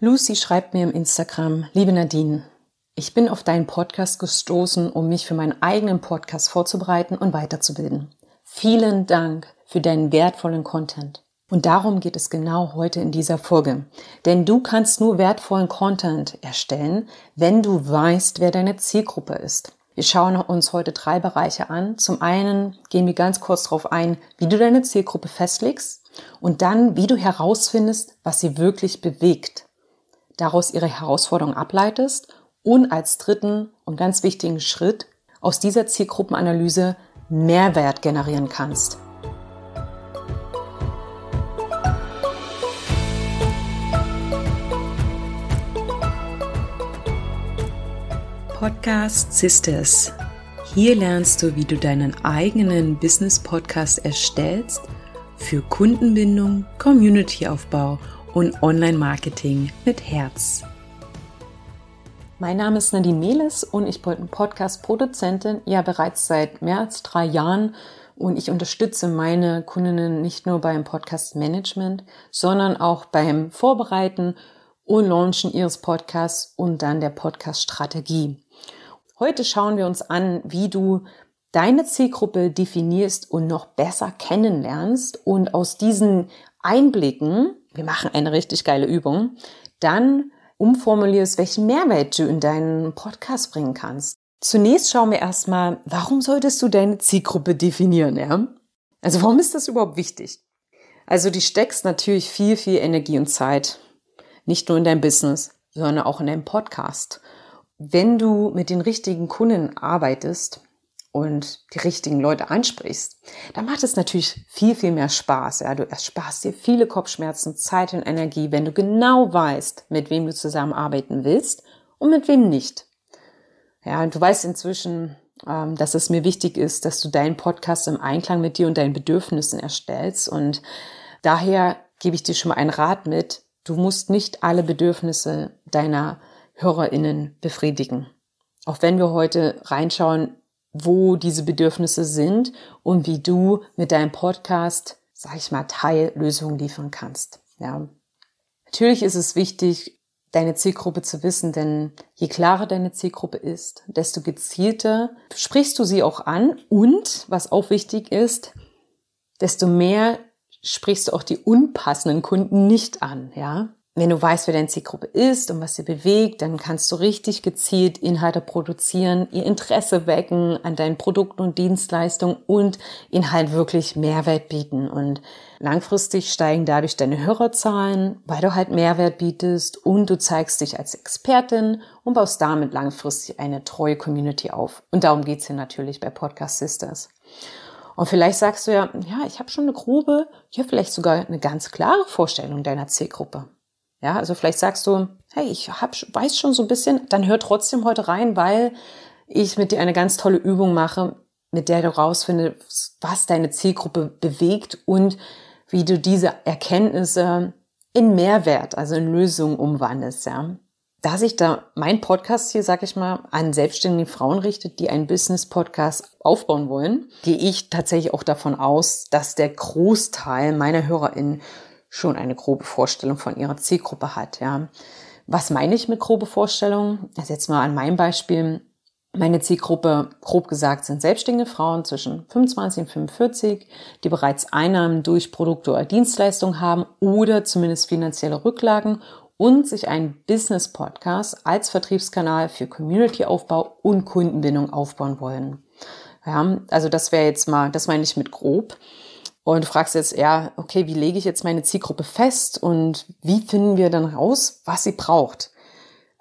Lucy schreibt mir im Instagram, liebe Nadine, ich bin auf deinen Podcast gestoßen, um mich für meinen eigenen Podcast vorzubereiten und weiterzubilden. Vielen Dank für deinen wertvollen Content. Und darum geht es genau heute in dieser Folge. Denn du kannst nur wertvollen Content erstellen, wenn du weißt, wer deine Zielgruppe ist. Wir schauen uns heute drei Bereiche an. Zum einen gehen wir ganz kurz darauf ein, wie du deine Zielgruppe festlegst und dann, wie du herausfindest, was sie wirklich bewegt daraus ihre Herausforderungen ableitest und als dritten und ganz wichtigen Schritt aus dieser Zielgruppenanalyse Mehrwert generieren kannst. Podcast Sisters. Hier lernst du, wie du deinen eigenen Business Podcast erstellst für Kundenbindung, Communityaufbau und Online-Marketing mit Herz. Mein Name ist Nadine Meles und ich bin Podcast-Produzentin, ja bereits seit mehr als drei Jahren und ich unterstütze meine Kundinnen nicht nur beim Podcast-Management, sondern auch beim Vorbereiten und Launchen ihres Podcasts und dann der Podcast-Strategie. Heute schauen wir uns an, wie du deine Zielgruppe definierst und noch besser kennenlernst und aus diesen Einblicken wir machen eine richtig geile Übung, dann umformulierst, welchen Mehrwert du in deinen Podcast bringen kannst. Zunächst schauen wir erstmal, warum solltest du deine Zielgruppe definieren, ja? Also warum ist das überhaupt wichtig? Also du steckst natürlich viel, viel Energie und Zeit. Nicht nur in dein Business, sondern auch in deinem Podcast. Wenn du mit den richtigen Kunden arbeitest, und die richtigen Leute ansprichst, dann macht es natürlich viel, viel mehr Spaß. Ja? Du ersparst dir viele Kopfschmerzen, Zeit und Energie, wenn du genau weißt, mit wem du zusammenarbeiten willst und mit wem nicht. Ja, du weißt inzwischen, ähm, dass es mir wichtig ist, dass du deinen Podcast im Einklang mit dir und deinen Bedürfnissen erstellst. Und daher gebe ich dir schon mal einen Rat mit. Du musst nicht alle Bedürfnisse deiner HörerInnen befriedigen. Auch wenn wir heute reinschauen, wo diese Bedürfnisse sind und wie du mit deinem Podcast, sag ich mal, Teillösungen liefern kannst. Ja. Natürlich ist es wichtig, deine Zielgruppe zu wissen, denn je klarer deine Zielgruppe ist, desto gezielter sprichst du sie auch an und, was auch wichtig ist, desto mehr sprichst du auch die unpassenden Kunden nicht an, ja. Wenn du weißt, wer deine Zielgruppe ist und was sie bewegt, dann kannst du richtig gezielt Inhalte produzieren, ihr Interesse wecken an deinen Produkten und Dienstleistungen und ihnen halt wirklich Mehrwert bieten. Und langfristig steigen dadurch deine Hörerzahlen, weil du halt Mehrwert bietest und du zeigst dich als Expertin und baust damit langfristig eine treue Community auf. Und darum geht's hier natürlich bei Podcast Sisters. Und vielleicht sagst du ja, ja, ich habe schon eine grobe, ja, vielleicht sogar eine ganz klare Vorstellung deiner Zielgruppe. Ja, also vielleicht sagst du, hey, ich hab, weiß schon so ein bisschen, dann hör trotzdem heute rein, weil ich mit dir eine ganz tolle Übung mache, mit der du rausfindest, was deine Zielgruppe bewegt und wie du diese Erkenntnisse in Mehrwert, also in Lösungen umwandelst, ja. Da sich da mein Podcast hier, sag ich mal, an selbstständige Frauen richtet, die einen Business-Podcast aufbauen wollen, gehe ich tatsächlich auch davon aus, dass der Großteil meiner HörerInnen schon eine grobe Vorstellung von ihrer Zielgruppe hat. Ja. Was meine ich mit grobe Vorstellung? Also jetzt mal an meinem Beispiel. Meine Zielgruppe, grob gesagt, sind selbstständige Frauen zwischen 25 und 45, die bereits Einnahmen durch Produkte oder Dienstleistungen haben oder zumindest finanzielle Rücklagen und sich einen Business-Podcast als Vertriebskanal für Community-Aufbau und Kundenbindung aufbauen wollen. Ja, also das wäre jetzt mal, das meine ich mit grob. Und du fragst jetzt eher, okay, wie lege ich jetzt meine Zielgruppe fest und wie finden wir dann raus, was sie braucht?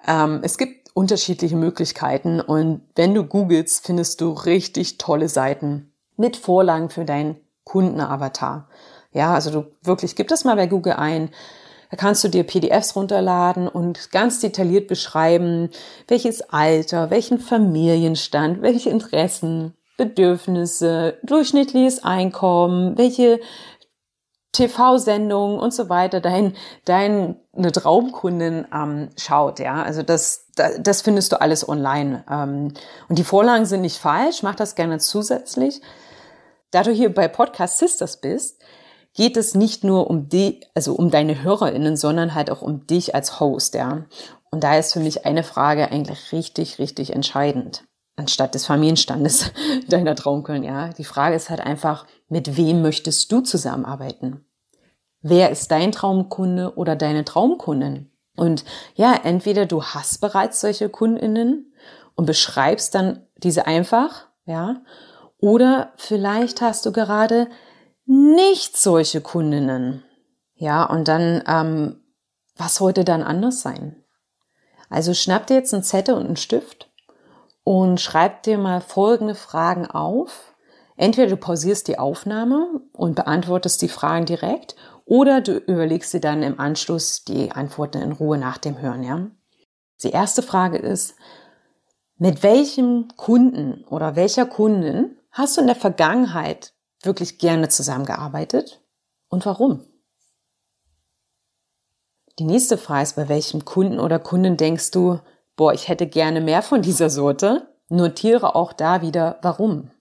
Ähm, es gibt unterschiedliche Möglichkeiten und wenn du googelst, findest du richtig tolle Seiten mit Vorlagen für deinen Kundenavatar. Ja, also du wirklich, gib das mal bei Google ein. Da kannst du dir PDFs runterladen und ganz detailliert beschreiben, welches Alter, welchen Familienstand, welche Interessen, Bedürfnisse, durchschnittliches Einkommen, welche TV-Sendungen und so weiter dein, deine Traumkundin ähm, schaut, ja. Also das, das findest du alles online. Ähm, und die Vorlagen sind nicht falsch, mach das gerne zusätzlich. Da du hier bei Podcast Sisters bist, geht es nicht nur um die, also um deine HörerInnen, sondern halt auch um dich als Host, ja. Und da ist für mich eine Frage eigentlich richtig, richtig entscheidend. Anstatt des Familienstandes deiner Traumkunden, ja. Die Frage ist halt einfach, mit wem möchtest du zusammenarbeiten? Wer ist dein Traumkunde oder deine Traumkundin? Und ja, entweder du hast bereits solche KundInnen und beschreibst dann diese einfach, ja, oder vielleicht hast du gerade nicht solche Kundinnen. Ja, und dann, ähm, was sollte dann anders sein? Also schnapp dir jetzt einen Zettel und einen Stift und schreib dir mal folgende Fragen auf. Entweder du pausierst die Aufnahme und beantwortest die Fragen direkt oder du überlegst dir dann im Anschluss die Antworten in Ruhe nach dem Hören, ja. Die erste Frage ist, mit welchem Kunden oder welcher Kundin hast du in der Vergangenheit wirklich gerne zusammengearbeitet und warum? Die nächste Frage ist, bei welchem Kunden oder Kundin denkst du, boah, ich hätte gerne mehr von dieser Sorte? Notiere auch da wieder, warum.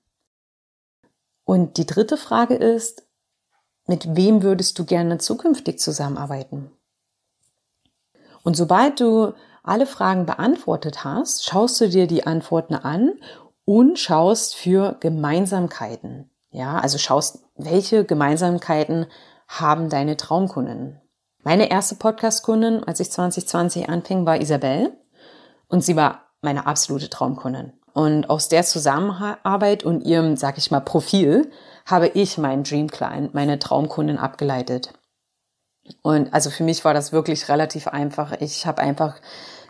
Und die dritte Frage ist, mit wem würdest du gerne zukünftig zusammenarbeiten? Und sobald du alle Fragen beantwortet hast, schaust du dir die Antworten an und schaust für Gemeinsamkeiten. Ja, also schaust, welche Gemeinsamkeiten haben deine Traumkunden. Meine erste Podcast-Kundin, als ich 2020 anfing, war Isabel und sie war meine absolute Traumkundin. Und aus der Zusammenarbeit und ihrem, sag ich mal, Profil habe ich meinen Dream Client, meine Traumkundin abgeleitet. Und also für mich war das wirklich relativ einfach. Ich habe einfach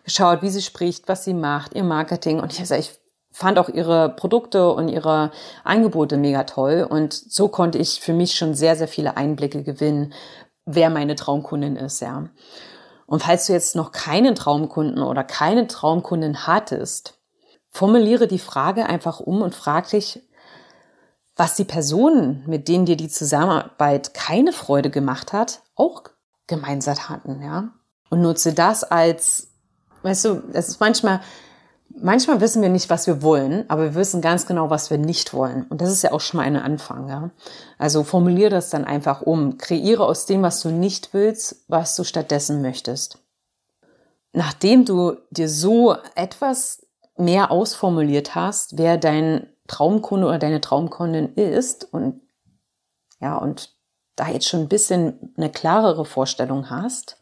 geschaut, wie sie spricht, was sie macht, ihr Marketing. Und ich, also ich fand auch ihre Produkte und ihre Angebote mega toll. Und so konnte ich für mich schon sehr, sehr viele Einblicke gewinnen, wer meine Traumkundin ist, ja. Und falls du jetzt noch keinen Traumkunden oder keine Traumkundin hattest, formuliere die Frage einfach um und frag dich, was die Personen, mit denen dir die Zusammenarbeit keine Freude gemacht hat, auch gemeinsam hatten, ja. Und nutze das als, weißt du, es ist manchmal, manchmal wissen wir nicht, was wir wollen, aber wir wissen ganz genau, was wir nicht wollen. Und das ist ja auch schon mal ein Anfang, ja. Also formuliere das dann einfach um. Kreiere aus dem, was du nicht willst, was du stattdessen möchtest. Nachdem du dir so etwas mehr ausformuliert hast, wer dein Traumkunde oder deine Traumkundin ist und ja, und da jetzt schon ein bisschen eine klarere Vorstellung hast,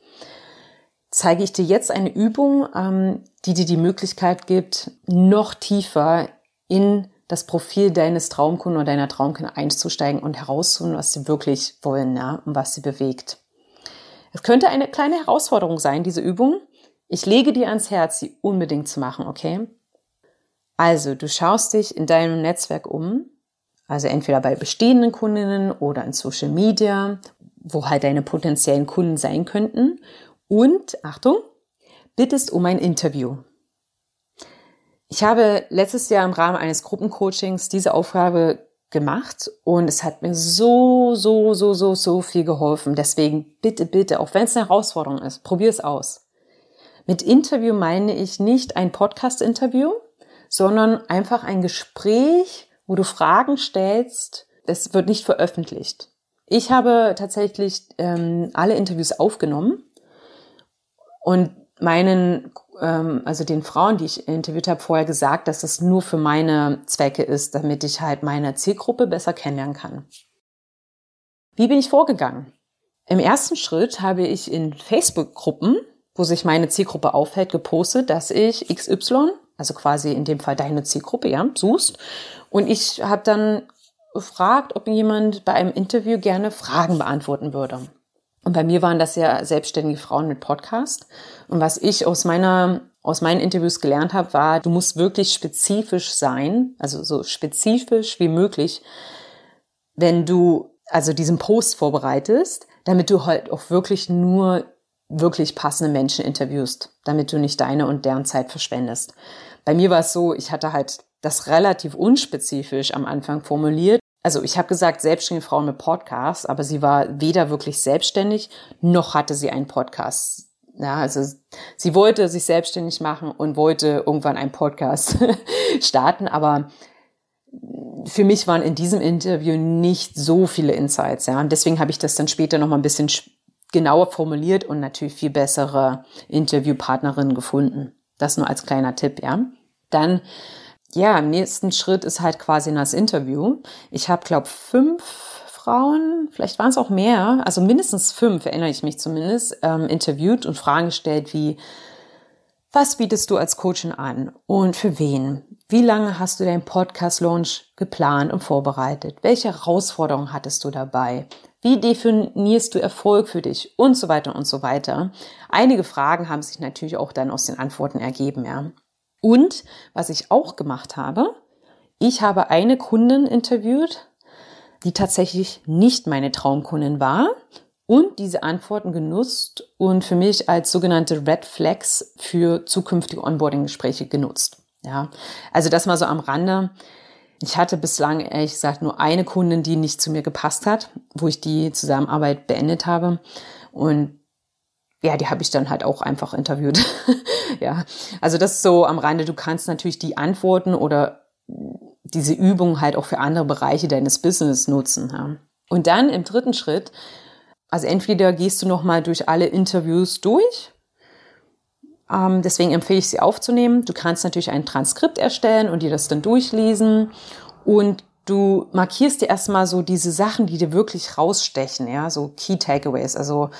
zeige ich dir jetzt eine Übung, ähm, die dir die Möglichkeit gibt, noch tiefer in das Profil deines Traumkunden oder deiner Traumkundin einzusteigen und herauszufinden, was sie wirklich wollen ja, und was sie bewegt. Es könnte eine kleine Herausforderung sein, diese Übung. Ich lege dir ans Herz, sie unbedingt zu machen, okay? Also, du schaust dich in deinem Netzwerk um, also entweder bei bestehenden Kundinnen oder in Social Media, wo halt deine potenziellen Kunden sein könnten und, Achtung, bittest um ein Interview. Ich habe letztes Jahr im Rahmen eines Gruppencoachings diese Aufgabe gemacht und es hat mir so, so, so, so, so viel geholfen. Deswegen bitte, bitte, auch wenn es eine Herausforderung ist, probier es aus. Mit Interview meine ich nicht ein Podcast-Interview, sondern einfach ein Gespräch, wo du Fragen stellst. Es wird nicht veröffentlicht. Ich habe tatsächlich ähm, alle Interviews aufgenommen und meinen, ähm, also den Frauen, die ich interviewt habe, vorher gesagt, dass das nur für meine Zwecke ist, damit ich halt meine Zielgruppe besser kennenlernen kann. Wie bin ich vorgegangen? Im ersten Schritt habe ich in Facebook-Gruppen, wo sich meine Zielgruppe aufhält, gepostet, dass ich XY, also quasi in dem Fall deine Zielgruppe, ja, suchst. Und ich habe dann gefragt, ob jemand bei einem Interview gerne Fragen beantworten würde. Und bei mir waren das ja selbstständige Frauen mit Podcast. Und was ich aus meiner aus meinen Interviews gelernt habe, war, du musst wirklich spezifisch sein, also so spezifisch wie möglich, wenn du also diesen Post vorbereitest, damit du halt auch wirklich nur wirklich passende Menschen interviewst, damit du nicht deine und deren Zeit verschwendest. Bei mir war es so, ich hatte halt das relativ unspezifisch am Anfang formuliert also ich habe gesagt, selbstständige Frau mit Podcast, aber sie war weder wirklich selbstständig, noch hatte sie einen Podcast. Ja, also sie wollte sich selbstständig machen und wollte irgendwann einen Podcast starten, aber für mich waren in diesem Interview nicht so viele Insights, ja. Und deswegen habe ich das dann später noch mal ein bisschen genauer formuliert und natürlich viel bessere Interviewpartnerinnen gefunden. Das nur als kleiner Tipp, ja. Dann, ja, im nächsten Schritt ist halt quasi das Interview. Ich habe, glaube fünf Frauen, vielleicht waren es auch mehr, also mindestens fünf, erinnere ich mich zumindest, ähm, interviewt und Fragen gestellt wie, was bietest du als Coachin an und für wen? Wie lange hast du deinen Podcast-Launch geplant und vorbereitet? Welche Herausforderungen hattest du dabei? Wie definierst du Erfolg für dich? Und so weiter und so weiter. Einige Fragen haben sich natürlich auch dann aus den Antworten ergeben, ja. Und was ich auch gemacht habe, ich habe eine Kundin interviewt, die tatsächlich nicht meine Traumkundin war und diese Antworten genutzt und für mich als sogenannte Red Flags für zukünftige Onboarding-Gespräche genutzt. Ja, also das mal so am Rande. Ich hatte bislang ehrlich gesagt nur eine Kundin, die nicht zu mir gepasst hat, wo ich die Zusammenarbeit beendet habe. Und ja, die habe ich dann halt auch einfach interviewt. ja, also das ist so am Rande. Du kannst natürlich die Antworten oder diese Übung halt auch für andere Bereiche deines Business nutzen. Ja. Und dann im dritten Schritt also entweder gehst du nochmal durch alle Interviews durch. Ähm, deswegen empfehle ich sie aufzunehmen. Du kannst natürlich ein Transkript erstellen und dir das dann durchlesen. Und du markierst dir erstmal so diese Sachen, die dir wirklich rausstechen, ja, so Key Takeaways, also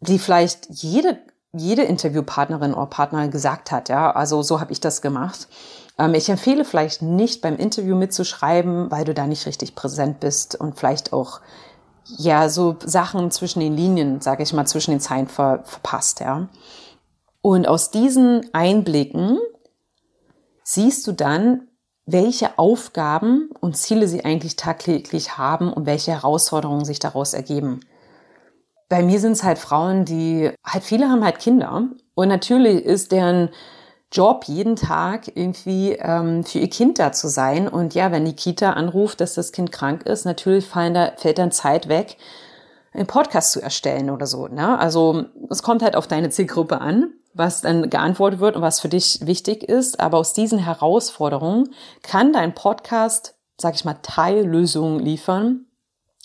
die vielleicht jede, jede Interviewpartnerin oder Partner gesagt hat, ja. Also so habe ich das gemacht. Ähm, ich empfehle vielleicht nicht beim Interview mitzuschreiben, weil du da nicht richtig präsent bist und vielleicht auch ja so Sachen zwischen den Linien, sage ich mal, zwischen den Zeilen ver, verpasst, ja. Und aus diesen Einblicken siehst du dann, welche Aufgaben und Ziele sie eigentlich tagtäglich haben und welche Herausforderungen sich daraus ergeben. Bei mir sind es halt Frauen, die halt viele haben halt Kinder und natürlich ist deren Job, jeden Tag irgendwie ähm, für ihr Kind da zu sein. Und ja, wenn die Kita anruft, dass das Kind krank ist, natürlich fallen da, fällt dann Zeit weg, einen Podcast zu erstellen oder so. Ne? Also es kommt halt auf deine Zielgruppe an, was dann geantwortet wird und was für dich wichtig ist. Aber aus diesen Herausforderungen kann dein Podcast, sag ich mal, Teillösungen liefern.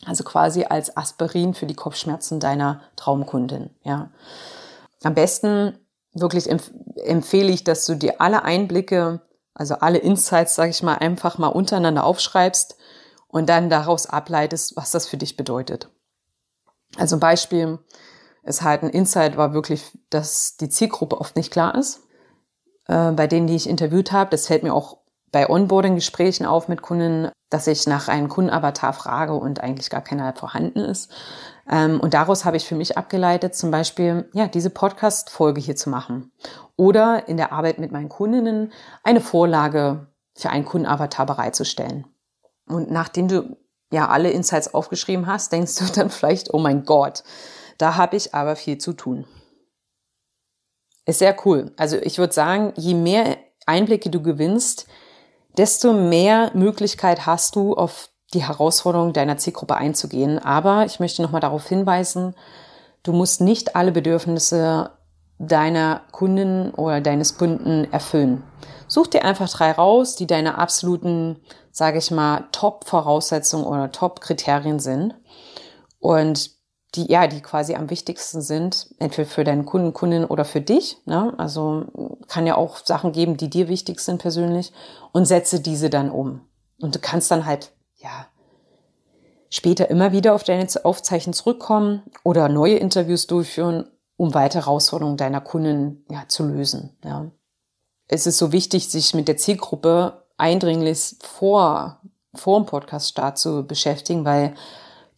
Also quasi als Aspirin für die Kopfschmerzen deiner Traumkundin. Ja. Am besten wirklich empf empfehle ich, dass du dir alle Einblicke, also alle Insights, sage ich mal, einfach mal untereinander aufschreibst und dann daraus ableitest, was das für dich bedeutet. Also ein Beispiel ist halt ein Insight war wirklich, dass die Zielgruppe oft nicht klar ist. Äh, bei denen, die ich interviewt habe, das fällt mir auch bei Onboarding-Gesprächen auf mit Kunden, dass ich nach einem Kundenavatar frage und eigentlich gar keiner vorhanden ist. Ähm, und daraus habe ich für mich abgeleitet, zum Beispiel, ja, diese Podcast-Folge hier zu machen. Oder in der Arbeit mit meinen Kundinnen eine Vorlage für einen Kundenavatar bereitzustellen. Und nachdem du ja alle Insights aufgeschrieben hast, denkst du dann vielleicht, oh mein Gott, da habe ich aber viel zu tun. Ist sehr cool. Also ich würde sagen, je mehr Einblicke du gewinnst, desto mehr Möglichkeit hast du, auf die Herausforderung deiner Zielgruppe einzugehen. Aber ich möchte nochmal darauf hinweisen, du musst nicht alle Bedürfnisse deiner Kunden oder deines Kunden erfüllen. Such dir einfach drei raus, die deine absoluten, sage ich mal, Top-Voraussetzungen oder Top-Kriterien sind. Und die, ja, die quasi am wichtigsten sind, entweder für deinen Kunden, Kundin oder für dich. Ne? Also kann ja auch Sachen geben, die dir wichtig sind persönlich und setze diese dann um. Und du kannst dann halt ja, später immer wieder auf deine Aufzeichen zurückkommen oder neue Interviews durchführen, um weitere Herausforderungen deiner Kunden ja, zu lösen. Ja. Es ist so wichtig, sich mit der Zielgruppe eindringlich vor, vor dem Podcast-Start zu beschäftigen, weil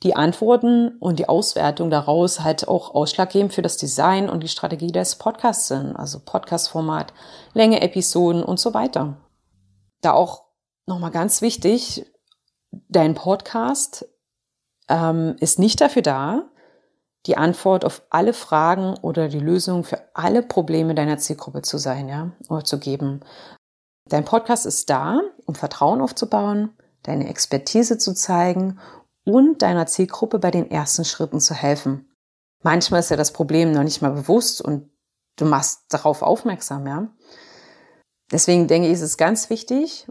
die Antworten und die Auswertung daraus halt auch ausschlaggebend für das Design und die Strategie des Podcasts sind. Also Podcast-Format, Länge, Episoden und so weiter. Da auch nochmal ganz wichtig, dein Podcast ähm, ist nicht dafür da, die Antwort auf alle Fragen oder die Lösung für alle Probleme deiner Zielgruppe zu sein, ja, oder zu geben. Dein Podcast ist da, um Vertrauen aufzubauen, deine Expertise zu zeigen und deiner Zielgruppe bei den ersten Schritten zu helfen. Manchmal ist ja das Problem noch nicht mal bewusst und du machst darauf aufmerksam, ja. Deswegen denke ich, ist es ganz wichtig,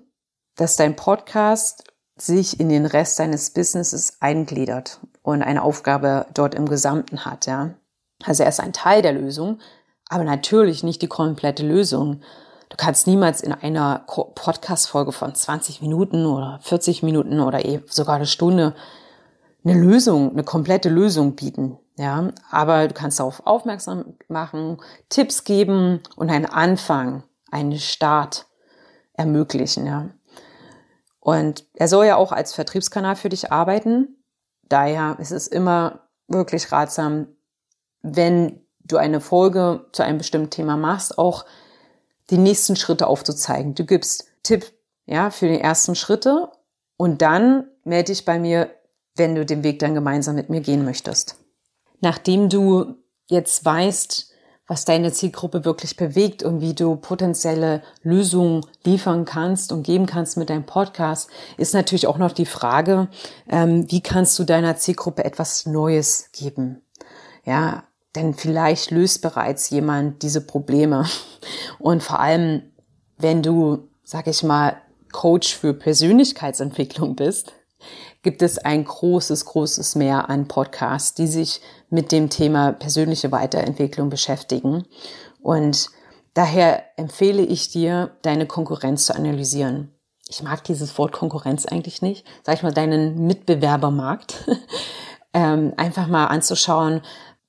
dass dein Podcast sich in den Rest deines Businesses eingliedert und eine Aufgabe dort im Gesamten hat, ja. Also er ist ein Teil der Lösung, aber natürlich nicht die komplette Lösung. Du kannst niemals in einer Podcast-Folge von 20 Minuten oder 40 Minuten oder eh sogar eine Stunde eine Lösung, eine komplette Lösung bieten. Ja, aber du kannst darauf aufmerksam machen, Tipps geben und einen Anfang, einen Start ermöglichen, ja. Und er soll ja auch als Vertriebskanal für dich arbeiten. Daher ist es immer wirklich ratsam, wenn du eine Folge zu einem bestimmten Thema machst, auch die nächsten Schritte aufzuzeigen. Du gibst Tipp, ja, für die ersten Schritte und dann melde dich bei mir, wenn du den Weg dann gemeinsam mit mir gehen möchtest. Nachdem du jetzt weißt, was deine Zielgruppe wirklich bewegt und wie du potenzielle Lösungen liefern kannst und geben kannst mit deinem Podcast, ist natürlich auch noch die Frage, ähm, wie kannst du deiner Zielgruppe etwas Neues geben? Ja, denn vielleicht löst bereits jemand diese Probleme. Und vor allem, wenn du, sag ich mal, Coach für Persönlichkeitsentwicklung bist, gibt es ein großes, großes Mehr an Podcasts, die sich mit dem Thema persönliche Weiterentwicklung beschäftigen. Und daher empfehle ich dir, deine Konkurrenz zu analysieren. Ich mag dieses Wort Konkurrenz eigentlich nicht. Sag ich mal, deinen Mitbewerbermarkt. ähm, einfach mal anzuschauen,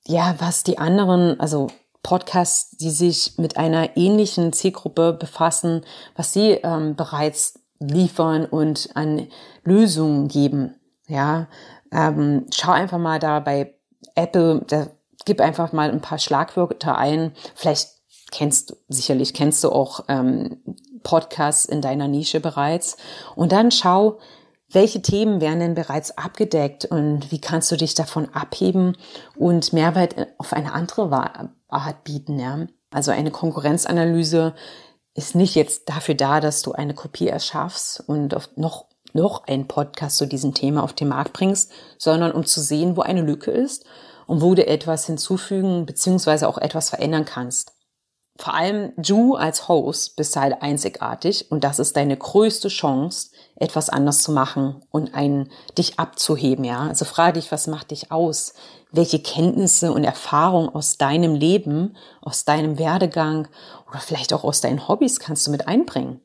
ja, was die anderen, also Podcasts, die sich mit einer ähnlichen Zielgruppe befassen, was sie ähm, bereits liefern und an Lösungen geben. Ja, ähm, schau einfach mal da bei Apple, da gib einfach mal ein paar Schlagwörter ein. Vielleicht kennst du, sicherlich kennst du auch ähm, Podcasts in deiner Nische bereits. Und dann schau, welche Themen werden denn bereits abgedeckt und wie kannst du dich davon abheben und Mehrwert auf eine andere Art bieten, ja? Also eine Konkurrenzanalyse ist nicht jetzt dafür da, dass du eine Kopie erschaffst und noch, noch einen Podcast zu diesem Thema auf den Markt bringst, sondern um zu sehen, wo eine Lücke ist und wo du etwas hinzufügen beziehungsweise auch etwas verändern kannst. Vor allem du als Host bist halt einzigartig und das ist deine größte Chance, etwas anders zu machen und einen, dich abzuheben, ja. Also frage dich, was macht dich aus? Welche Kenntnisse und Erfahrungen aus deinem Leben, aus deinem Werdegang oder vielleicht auch aus deinen Hobbys kannst du mit einbringen?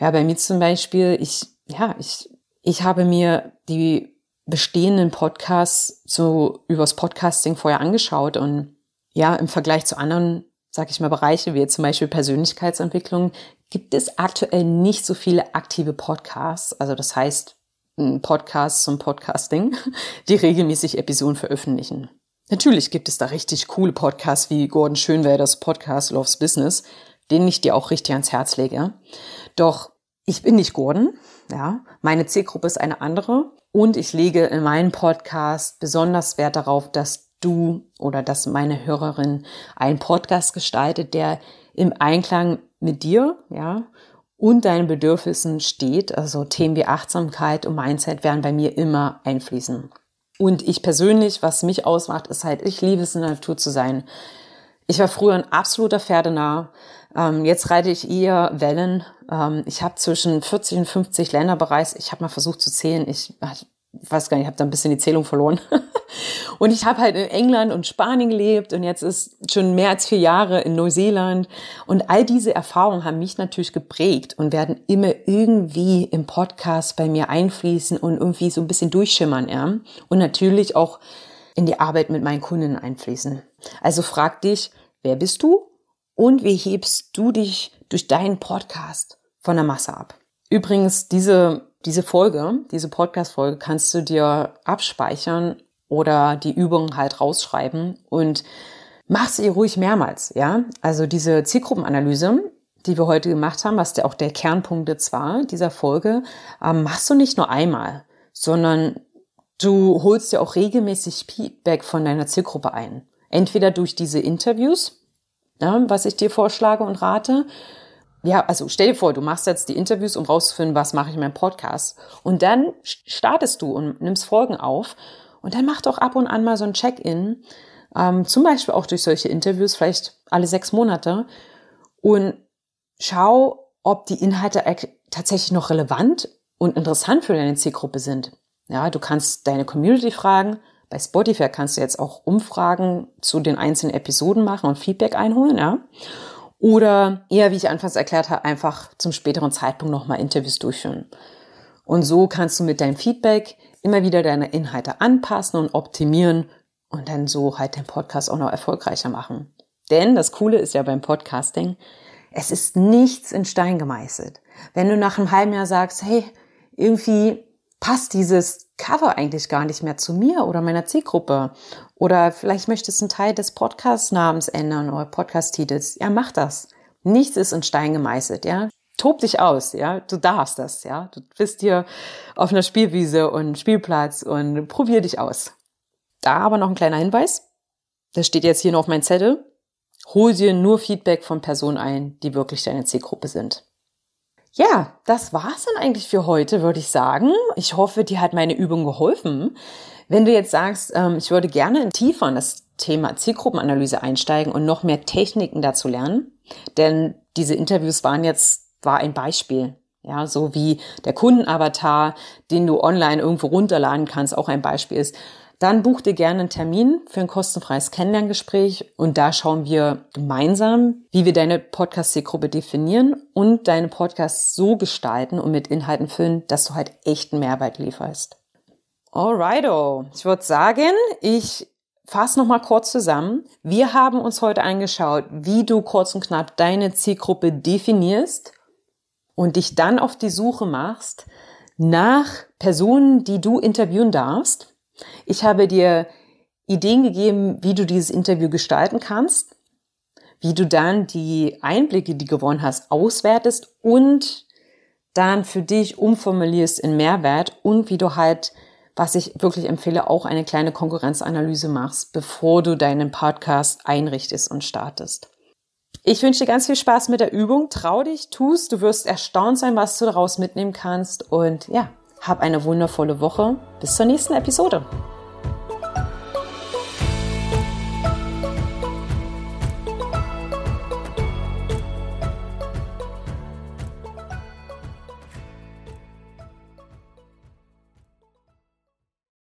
Ja, bei mir zum Beispiel, ich, ja, ich, ich habe mir die bestehenden Podcasts so übers Podcasting vorher angeschaut und ja, im Vergleich zu anderen sag ich mal, Bereiche wie zum Beispiel Persönlichkeitsentwicklung, gibt es aktuell nicht so viele aktive Podcasts. Also das heißt, Podcasts zum Podcasting, die regelmäßig Episoden veröffentlichen. Natürlich gibt es da richtig coole Podcasts wie Gordon Schönwälders Podcast Loves Business, den ich dir auch richtig ans Herz lege. Doch ich bin nicht Gordon, ja. Meine Zielgruppe ist eine andere und ich lege in meinem Podcast besonders Wert darauf, dass du oder dass meine Hörerin einen Podcast gestaltet, der im Einklang mit dir, ja, und deinen Bedürfnissen steht. Also Themen wie Achtsamkeit und Mindset werden bei mir immer einfließen. Und ich persönlich, was mich ausmacht, ist halt, ich liebe es in der Natur zu sein. Ich war früher ein absoluter Pferdenah. Ähm, jetzt reite ich eher Wellen. Ähm, ich habe zwischen 40 und 50 Länder bereist. Ich habe mal versucht zu zählen. Ich weiß gar nicht, ich habe da ein bisschen die Zählung verloren. und ich habe halt in England und Spanien gelebt und jetzt ist schon mehr als vier Jahre in Neuseeland. Und all diese Erfahrungen haben mich natürlich geprägt und werden immer irgendwie im Podcast bei mir einfließen und irgendwie so ein bisschen durchschimmern, ja. Und natürlich auch in die Arbeit mit meinen Kunden einfließen. Also frag dich, wer bist du und wie hebst du dich durch deinen Podcast von der Masse ab? Übrigens, diese diese Folge, diese Podcast-Folge kannst du dir abspeichern oder die Übung halt rausschreiben und mach sie ruhig mehrmals, ja. Also diese Zielgruppenanalyse, die wir heute gemacht haben, was der auch der Kernpunkt jetzt war, dieser Folge, ähm, machst du nicht nur einmal, sondern du holst dir auch regelmäßig Feedback von deiner Zielgruppe ein. Entweder durch diese Interviews, ja, was ich dir vorschlage und rate, ja, also stell dir vor, du machst jetzt die Interviews, um rauszufinden, was mache ich in meinem Podcast. Und dann startest du und nimmst Folgen auf. Und dann mach doch ab und an mal so ein Check-in. Ähm, zum Beispiel auch durch solche Interviews, vielleicht alle sechs Monate. Und schau, ob die Inhalte tatsächlich noch relevant und interessant für deine Zielgruppe sind. Ja, du kannst deine Community fragen. Bei Spotify kannst du jetzt auch Umfragen zu den einzelnen Episoden machen und Feedback einholen, ja. Oder eher, wie ich anfangs erklärt habe, einfach zum späteren Zeitpunkt nochmal Interviews durchführen. Und so kannst du mit deinem Feedback immer wieder deine Inhalte anpassen und optimieren und dann so halt den Podcast auch noch erfolgreicher machen. Denn das Coole ist ja beim Podcasting, es ist nichts in Stein gemeißelt. Wenn du nach einem halben Jahr sagst, hey, irgendwie passt dieses Cover eigentlich gar nicht mehr zu mir oder meiner Zielgruppe. Oder vielleicht möchtest du einen Teil des Podcast-Namens ändern oder Podcast-Titels. Ja, mach das. Nichts ist in Stein gemeißelt, ja. Tob dich aus, ja. Du darfst das, ja. Du bist hier auf einer Spielwiese und Spielplatz und probier dich aus. Da aber noch ein kleiner Hinweis. Das steht jetzt hier noch auf meinem Zettel. Hol dir nur Feedback von Personen ein, die wirklich deine Zielgruppe sind. Ja, das war's dann eigentlich für heute, würde ich sagen. Ich hoffe, dir hat meine Übung geholfen. Wenn du jetzt sagst, ähm, ich würde gerne tiefer in das Thema Zielgruppenanalyse einsteigen und noch mehr Techniken dazu lernen, denn diese Interviews waren jetzt, war ein Beispiel. Ja, so wie der Kundenavatar, den du online irgendwo runterladen kannst, auch ein Beispiel ist dann buch dir gerne einen Termin für ein kostenfreies Kennenlerngespräch und da schauen wir gemeinsam, wie wir deine Podcast-Zielgruppe definieren und deine Podcasts so gestalten und mit Inhalten füllen, dass du halt echten Mehrwert lieferst. Alrighto, ich würde sagen, ich fasse nochmal kurz zusammen. Wir haben uns heute angeschaut, wie du kurz und knapp deine Zielgruppe definierst und dich dann auf die Suche machst nach Personen, die du interviewen darfst ich habe dir Ideen gegeben, wie du dieses Interview gestalten kannst, wie du dann die Einblicke, die du gewonnen hast, auswertest und dann für dich umformulierst in Mehrwert und wie du halt, was ich wirklich empfehle, auch eine kleine Konkurrenzanalyse machst, bevor du deinen Podcast einrichtest und startest. Ich wünsche dir ganz viel Spaß mit der Übung. Trau dich, tust, du wirst erstaunt sein, was du daraus mitnehmen kannst und ja, hab eine wundervolle Woche. Bis zur nächsten Episode.